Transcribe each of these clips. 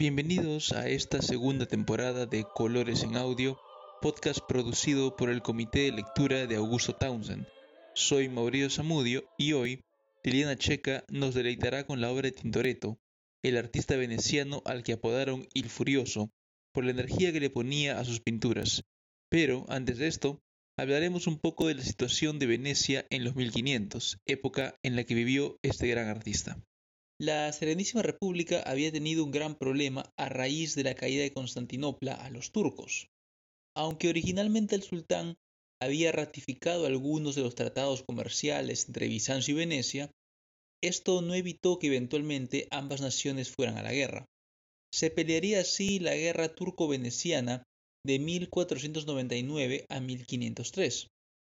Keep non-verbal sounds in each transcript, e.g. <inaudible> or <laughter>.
Bienvenidos a esta segunda temporada de Colores en Audio, podcast producido por el Comité de Lectura de Augusto Townsend. Soy Mauricio Zamudio y hoy Liliana Checa nos deleitará con la obra de Tintoretto, el artista veneciano al que apodaron Il Furioso por la energía que le ponía a sus pinturas. Pero antes de esto, hablaremos un poco de la situación de Venecia en los 1500, época en la que vivió este gran artista. La Serenísima República había tenido un gran problema a raíz de la caída de Constantinopla a los turcos. Aunque originalmente el sultán había ratificado algunos de los tratados comerciales entre Bizancio y Venecia, esto no evitó que eventualmente ambas naciones fueran a la guerra. Se pelearía así la guerra turco-veneciana de 1499 a 1503,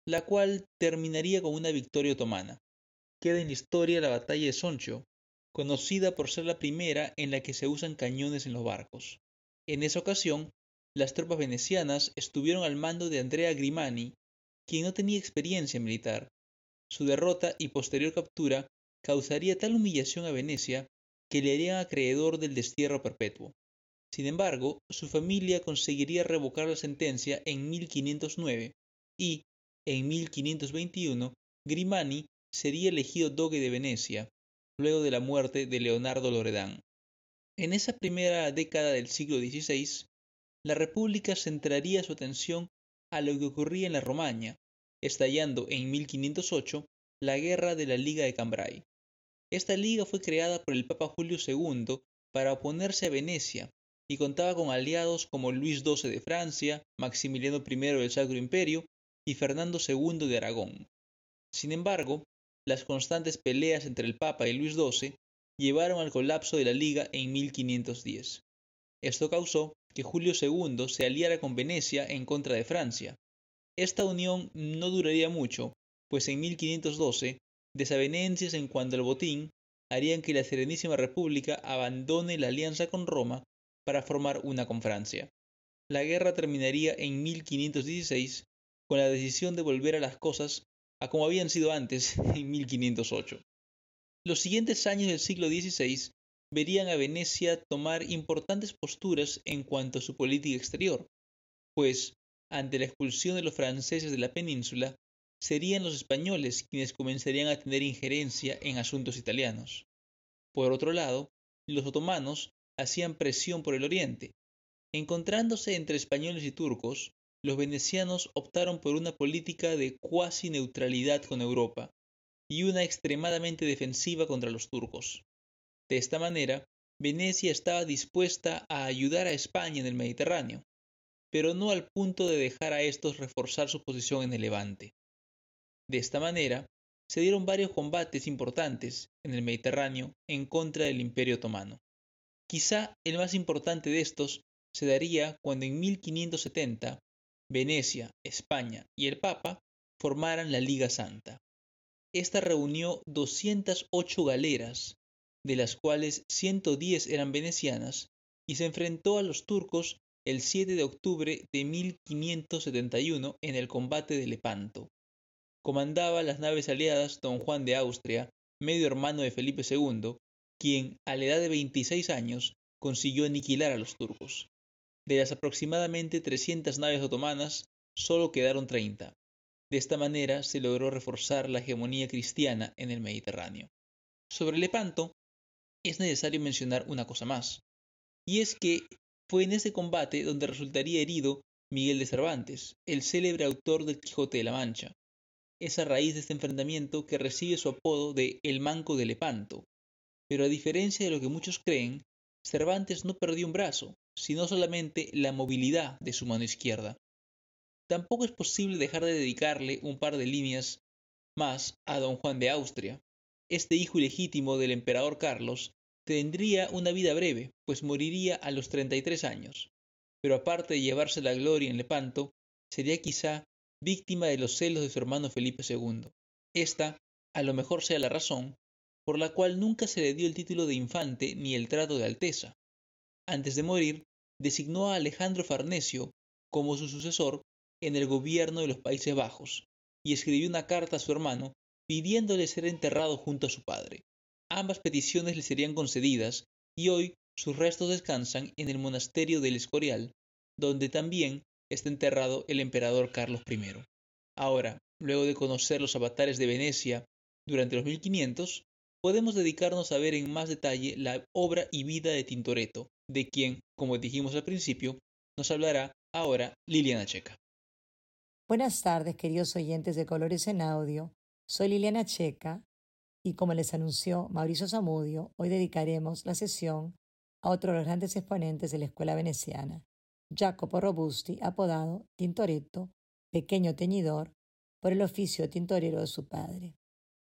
la cual terminaría con una victoria otomana. Queda en la historia la batalla de Soncho, conocida por ser la primera en la que se usan cañones en los barcos. En esa ocasión, las tropas venecianas estuvieron al mando de Andrea Grimani, quien no tenía experiencia militar. Su derrota y posterior captura causaría tal humillación a Venecia que le harían acreedor del destierro perpetuo. Sin embargo, su familia conseguiría revocar la sentencia en 1509 y, en 1521, Grimani sería elegido doge de Venecia, luego de la muerte de Leonardo Loredán. En esa primera década del siglo XVI, la República centraría su atención a lo que ocurría en la Romaña, estallando en 1508 la Guerra de la Liga de Cambrai. Esta liga fue creada por el Papa Julio II para oponerse a Venecia y contaba con aliados como Luis XII de Francia, Maximiliano I del Sacro Imperio y Fernando II de Aragón. Sin embargo, las constantes peleas entre el Papa y Luis XII llevaron al colapso de la Liga en 1510. Esto causó que Julio II se aliara con Venecia en contra de Francia. Esta unión no duraría mucho, pues en 1512 desavenencias en cuanto al botín harían que la Serenísima República abandone la alianza con Roma para formar una con Francia. La guerra terminaría en 1516 con la decisión de volver a las cosas a como habían sido antes <laughs> en 1508. Los siguientes años del siglo XVI verían a Venecia tomar importantes posturas en cuanto a su política exterior, pues, ante la expulsión de los franceses de la península, serían los españoles quienes comenzarían a tener injerencia en asuntos italianos. Por otro lado, los otomanos hacían presión por el oriente. Encontrándose entre españoles y turcos, los venecianos optaron por una política de cuasi neutralidad con Europa y una extremadamente defensiva contra los turcos. De esta manera, Venecia estaba dispuesta a ayudar a España en el Mediterráneo, pero no al punto de dejar a estos reforzar su posición en el Levante. De esta manera, se dieron varios combates importantes en el Mediterráneo en contra del Imperio Otomano. Quizá el más importante de estos se daría cuando en 1570 Venecia, España y el Papa formaran la Liga Santa. Esta reunió 208 galeras, de las cuales 110 eran venecianas, y se enfrentó a los turcos el 7 de octubre de 1571 en el combate de Lepanto. Comandaba las naves aliadas don Juan de Austria, medio hermano de Felipe II, quien, a la edad de 26 años, consiguió aniquilar a los turcos. De las aproximadamente 300 naves otomanas, solo quedaron 30. De esta manera se logró reforzar la hegemonía cristiana en el Mediterráneo. Sobre Lepanto, es necesario mencionar una cosa más, y es que fue en ese combate donde resultaría herido Miguel de Cervantes, el célebre autor del Quijote de la Mancha. Es a raíz de este enfrentamiento que recibe su apodo de El Manco de Lepanto, pero a diferencia de lo que muchos creen, Cervantes no perdió un brazo, sino solamente la movilidad de su mano izquierda. Tampoco es posible dejar de dedicarle un par de líneas más a don Juan de Austria. Este hijo ilegítimo del emperador Carlos tendría una vida breve, pues moriría a los 33 años. Pero aparte de llevarse la gloria en Lepanto, sería quizá víctima de los celos de su hermano Felipe II. Esta, a lo mejor sea la razón, por la cual nunca se le dio el título de infante ni el trato de alteza. Antes de morir, designó a Alejandro Farnesio como su sucesor en el gobierno de los Países Bajos y escribió una carta a su hermano pidiéndole ser enterrado junto a su padre. Ambas peticiones le serían concedidas y hoy Sus restos descansan en el monasterio del Escorial, donde también está enterrado el emperador Carlos I. Ahora, luego de conocer los avatares de Venecia durante los 1500, podemos dedicarnos a ver en más detalle la obra y vida de Tintoretto, de quien, como dijimos al principio, nos hablará ahora Liliana Checa. Buenas tardes, queridos oyentes de Colores en Audio. Soy Liliana Checa y como les anunció Mauricio Zamudio, hoy dedicaremos la sesión a otro de los grandes exponentes de la escuela veneciana, Jacopo Robusti, apodado Tintoretto, pequeño teñidor, por el oficio tintorero de su padre.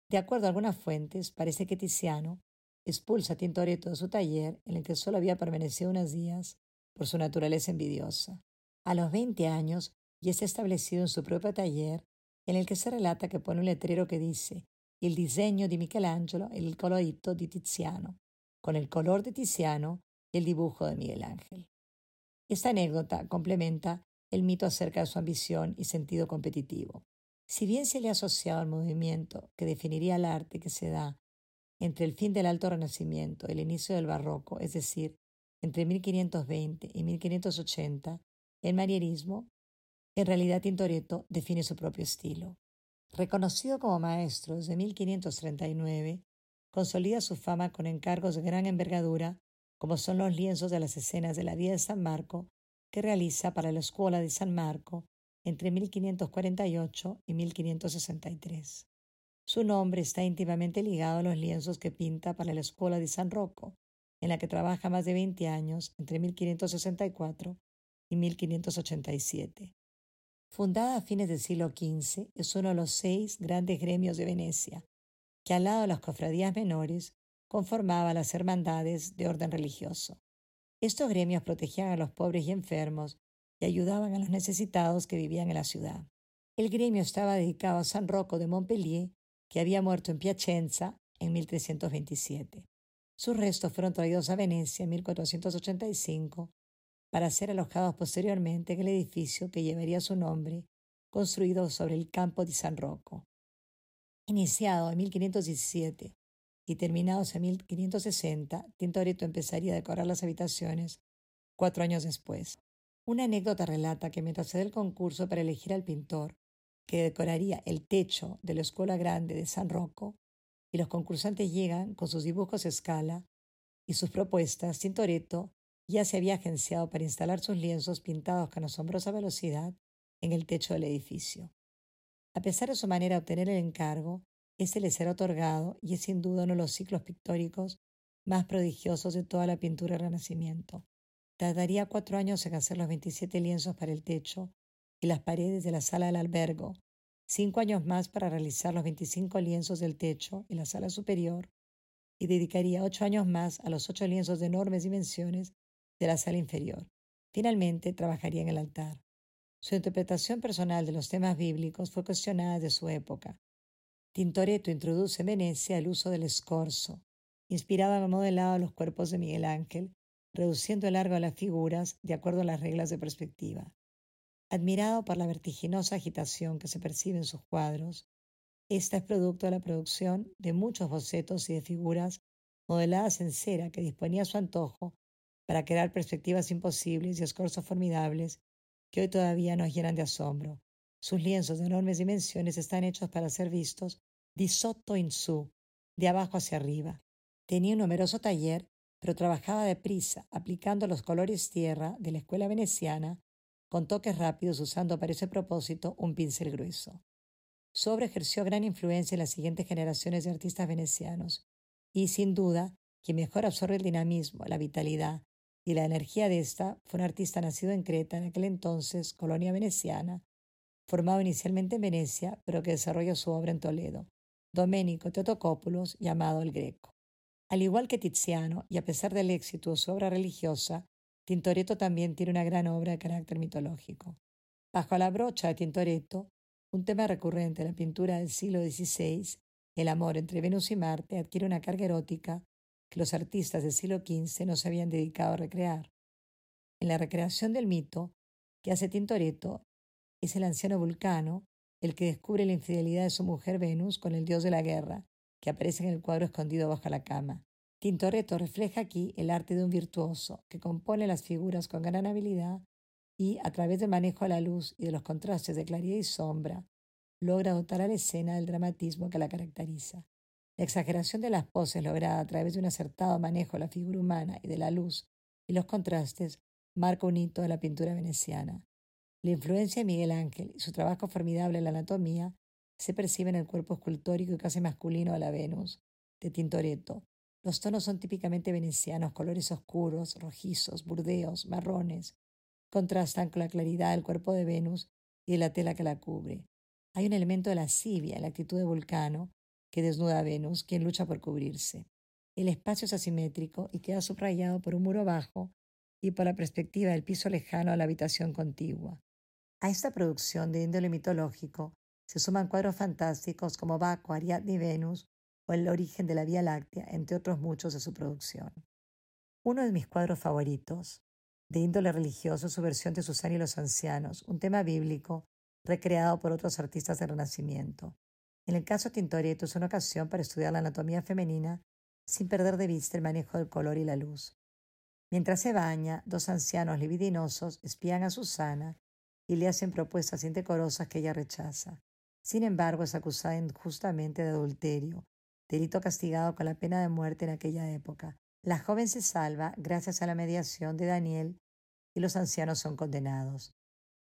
De acuerdo a algunas fuentes, parece que Tiziano expulsa a Tintoretto de su taller, en el que solo había permanecido unos días por su naturaleza envidiosa. A los veinte años y está establecido en su propio taller, en el que se relata que pone un letrero que dice il disegno di Michelangelo e il colorito di Tiziano, con el color de Tiziano y el dibujo de Miguel Ángel. Esta anécdota complementa el mito acerca de su ambición y sentido competitivo. Si bien se le ha asociado al movimiento que definiría el arte que se da entre el fin del Alto Renacimiento y el inicio del Barroco, es decir, entre 1520 y 1580, el manierismo en realidad, Tintoretto define su propio estilo. Reconocido como maestro desde 1539, consolida su fama con encargos de gran envergadura, como son los lienzos de las escenas de la vida de San Marco, que realiza para la Escuela de San Marco entre 1548 y 1563. Su nombre está íntimamente ligado a los lienzos que pinta para la Escuela de San Rocco, en la que trabaja más de 20 años entre 1564 y 1587. Fundada a fines del siglo XV, es uno de los seis grandes gremios de Venecia, que al lado de las cofradías menores conformaba las hermandades de orden religioso. Estos gremios protegían a los pobres y enfermos y ayudaban a los necesitados que vivían en la ciudad. El gremio estaba dedicado a San Rocco de Montpellier, que había muerto en Piacenza en 1327. Sus restos fueron traídos a Venecia en 1485 para ser alojados posteriormente en el edificio que llevaría su nombre, construido sobre el campo de San Rocco. Iniciado en 1517 y terminado en 1560, Tintoretto empezaría a decorar las habitaciones cuatro años después. Una anécdota relata que mientras se da el concurso para elegir al pintor que decoraría el techo de la Escuela Grande de San Rocco, y los concursantes llegan con sus dibujos a escala y sus propuestas, Tintoretto ya se había agenciado para instalar sus lienzos pintados con asombrosa velocidad en el techo del edificio. A pesar de su manera de obtener el encargo, ese le será otorgado y es sin duda uno de los ciclos pictóricos más prodigiosos de toda la pintura del Renacimiento. Tardaría cuatro años en hacer los 27 lienzos para el techo y las paredes de la sala del albergo, cinco años más para realizar los 25 lienzos del techo y la sala superior, y dedicaría ocho años más a los ocho lienzos de enormes dimensiones de la sala inferior. Finalmente, trabajaría en el altar. Su interpretación personal de los temas bíblicos fue cuestionada de su época. Tintoretto introduce en Venecia el uso del escorzo, inspirado en el modelado de los cuerpos de Miguel Ángel, reduciendo el largo de las figuras de acuerdo a las reglas de perspectiva. Admirado por la vertiginosa agitación que se percibe en sus cuadros, esta es producto de la producción de muchos bocetos y de figuras modeladas en cera que disponía a su antojo para crear perspectivas imposibles y escorzos formidables que hoy todavía nos llenan de asombro. Sus lienzos de enormes dimensiones están hechos para ser vistos di sotto in su, de abajo hacia arriba. Tenía un numeroso taller, pero trabajaba deprisa, aplicando los colores tierra de la escuela veneciana, con toques rápidos usando para ese propósito un pincel grueso. Su obra ejerció gran influencia en las siguientes generaciones de artistas venecianos, y sin duda, quien mejor absorbe el dinamismo, la vitalidad y la energía de esta fue un artista nacido en Creta, en aquel entonces colonia veneciana, formado inicialmente en Venecia, pero que desarrolla su obra en Toledo, Domenico Teotocópulos, llamado el Greco. Al igual que Tiziano, y a pesar del éxito de su obra religiosa, Tintoretto también tiene una gran obra de carácter mitológico. Bajo la brocha de Tintoretto, un tema recurrente en la pintura del siglo XVI, el amor entre Venus y Marte adquiere una carga erótica que los artistas del siglo XV no se habían dedicado a recrear. En la recreación del mito que hace Tintoretto es el anciano Vulcano el que descubre la infidelidad de su mujer Venus con el dios de la guerra, que aparece en el cuadro escondido bajo la cama. Tintoretto refleja aquí el arte de un virtuoso que compone las figuras con gran habilidad y, a través del manejo de la luz y de los contrastes de claridad y sombra, logra dotar a la escena del dramatismo que la caracteriza. La exageración de las poses lograda a través de un acertado manejo de la figura humana y de la luz y los contrastes marca un hito de la pintura veneciana. La influencia de Miguel Ángel y su trabajo formidable en la anatomía se percibe en el cuerpo escultórico y casi masculino de la Venus, de Tintoretto. Los tonos son típicamente venecianos, colores oscuros, rojizos, burdeos, marrones. Contrastan con la claridad del cuerpo de Venus y de la tela que la cubre. Hay un elemento de lascivia en la actitud de Vulcano, que desnuda a Venus, quien lucha por cubrirse. El espacio es asimétrico y queda subrayado por un muro bajo y por la perspectiva del piso lejano a la habitación contigua. A esta producción de índole mitológico se suman cuadros fantásticos como Baco, Ariadne y Venus o El origen de la Vía Láctea, entre otros muchos de su producción. Uno de mis cuadros favoritos, de índole religioso, su versión de Susana y los ancianos, un tema bíblico recreado por otros artistas del Renacimiento. En el caso Tintoretto es una ocasión para estudiar la anatomía femenina sin perder de vista el manejo del color y la luz. Mientras se baña, dos ancianos libidinosos espían a Susana y le hacen propuestas indecorosas que ella rechaza. Sin embargo, es acusada injustamente de adulterio, delito castigado con la pena de muerte en aquella época. La joven se salva gracias a la mediación de Daniel y los ancianos son condenados.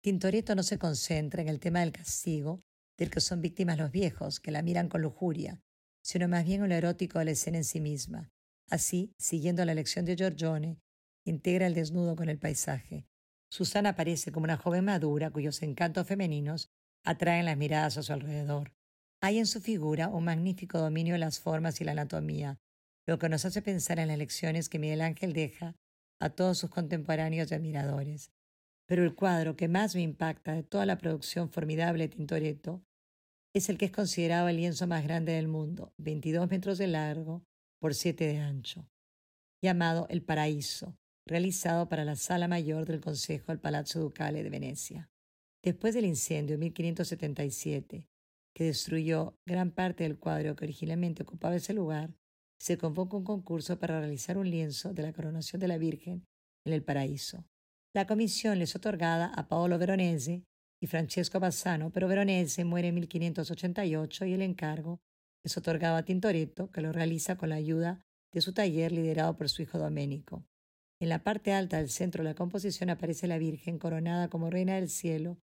Tintoretto no se concentra en el tema del castigo, del que son víctimas los viejos, que la miran con lujuria, sino más bien en lo erótico de la escena en sí misma. Así, siguiendo la lección de Giorgione, integra el desnudo con el paisaje. Susana aparece como una joven madura cuyos encantos femeninos atraen las miradas a su alrededor. Hay en su figura un magnífico dominio de las formas y la anatomía, lo que nos hace pensar en las lecciones que Miguel Ángel deja a todos sus contemporáneos y admiradores. Pero el cuadro que más me impacta de toda la producción formidable de Tintoretto es el que es considerado el lienzo más grande del mundo, 22 metros de largo por 7 de ancho, llamado El Paraíso, realizado para la Sala Mayor del Consejo del Palazzo Ducale de Venecia. Después del incendio de 1577, que destruyó gran parte del cuadro que originalmente ocupaba ese lugar, se convocó un concurso para realizar un lienzo de la coronación de la Virgen en el paraíso. La comisión les otorgada a Paolo Veronese y Francesco Bassano, pero Veronese muere en 1588 y el encargo es otorgado a Tintoretto, que lo realiza con la ayuda de su taller liderado por su hijo Domenico. En la parte alta del centro de la composición aparece la Virgen coronada como Reina del Cielo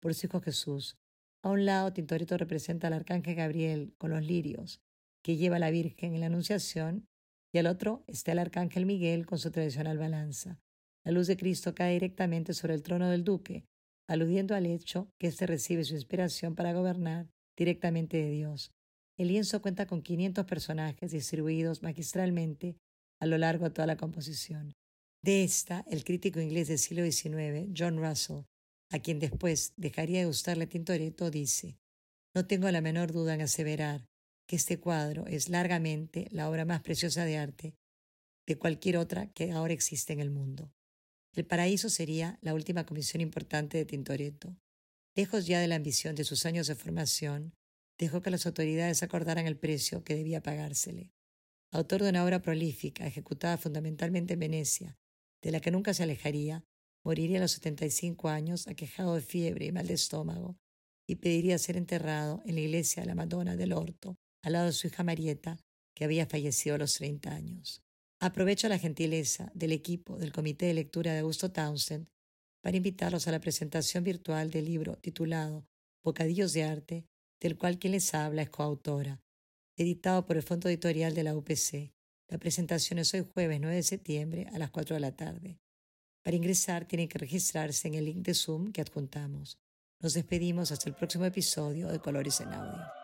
por su hijo Jesús. A un lado, Tintoretto representa al arcángel Gabriel con los lirios, que lleva a la Virgen en la Anunciación, y al otro está el arcángel Miguel con su tradicional balanza. La luz de Cristo cae directamente sobre el trono del duque, aludiendo al hecho que éste recibe su inspiración para gobernar directamente de Dios. El lienzo cuenta con 500 personajes distribuidos magistralmente a lo largo de toda la composición. De esta, el crítico inglés del siglo XIX, John Russell, a quien después dejaría de gustarle Tintoretto, dice, No tengo la menor duda en aseverar que este cuadro es largamente la obra más preciosa de arte de cualquier otra que ahora existe en el mundo. El paraíso sería la última comisión importante de Tintoretto. Lejos ya de la ambición de sus años de formación, dejó que las autoridades acordaran el precio que debía pagársele. Autor de una obra prolífica, ejecutada fundamentalmente en Venecia, de la que nunca se alejaría, moriría a los 75 años aquejado de fiebre y mal de estómago, y pediría ser enterrado en la iglesia de la Madonna del Orto, al lado de su hija Marieta, que había fallecido a los 30 años. Aprovecho la gentileza del equipo del Comité de Lectura de Augusto Townsend para invitarlos a la presentación virtual del libro titulado Bocadillos de Arte, del cual quien les habla es coautora, editado por el Fondo Editorial de la UPC. La presentación es hoy jueves 9 de septiembre a las 4 de la tarde. Para ingresar tienen que registrarse en el link de Zoom que adjuntamos. Nos despedimos hasta el próximo episodio de Colores en Audio.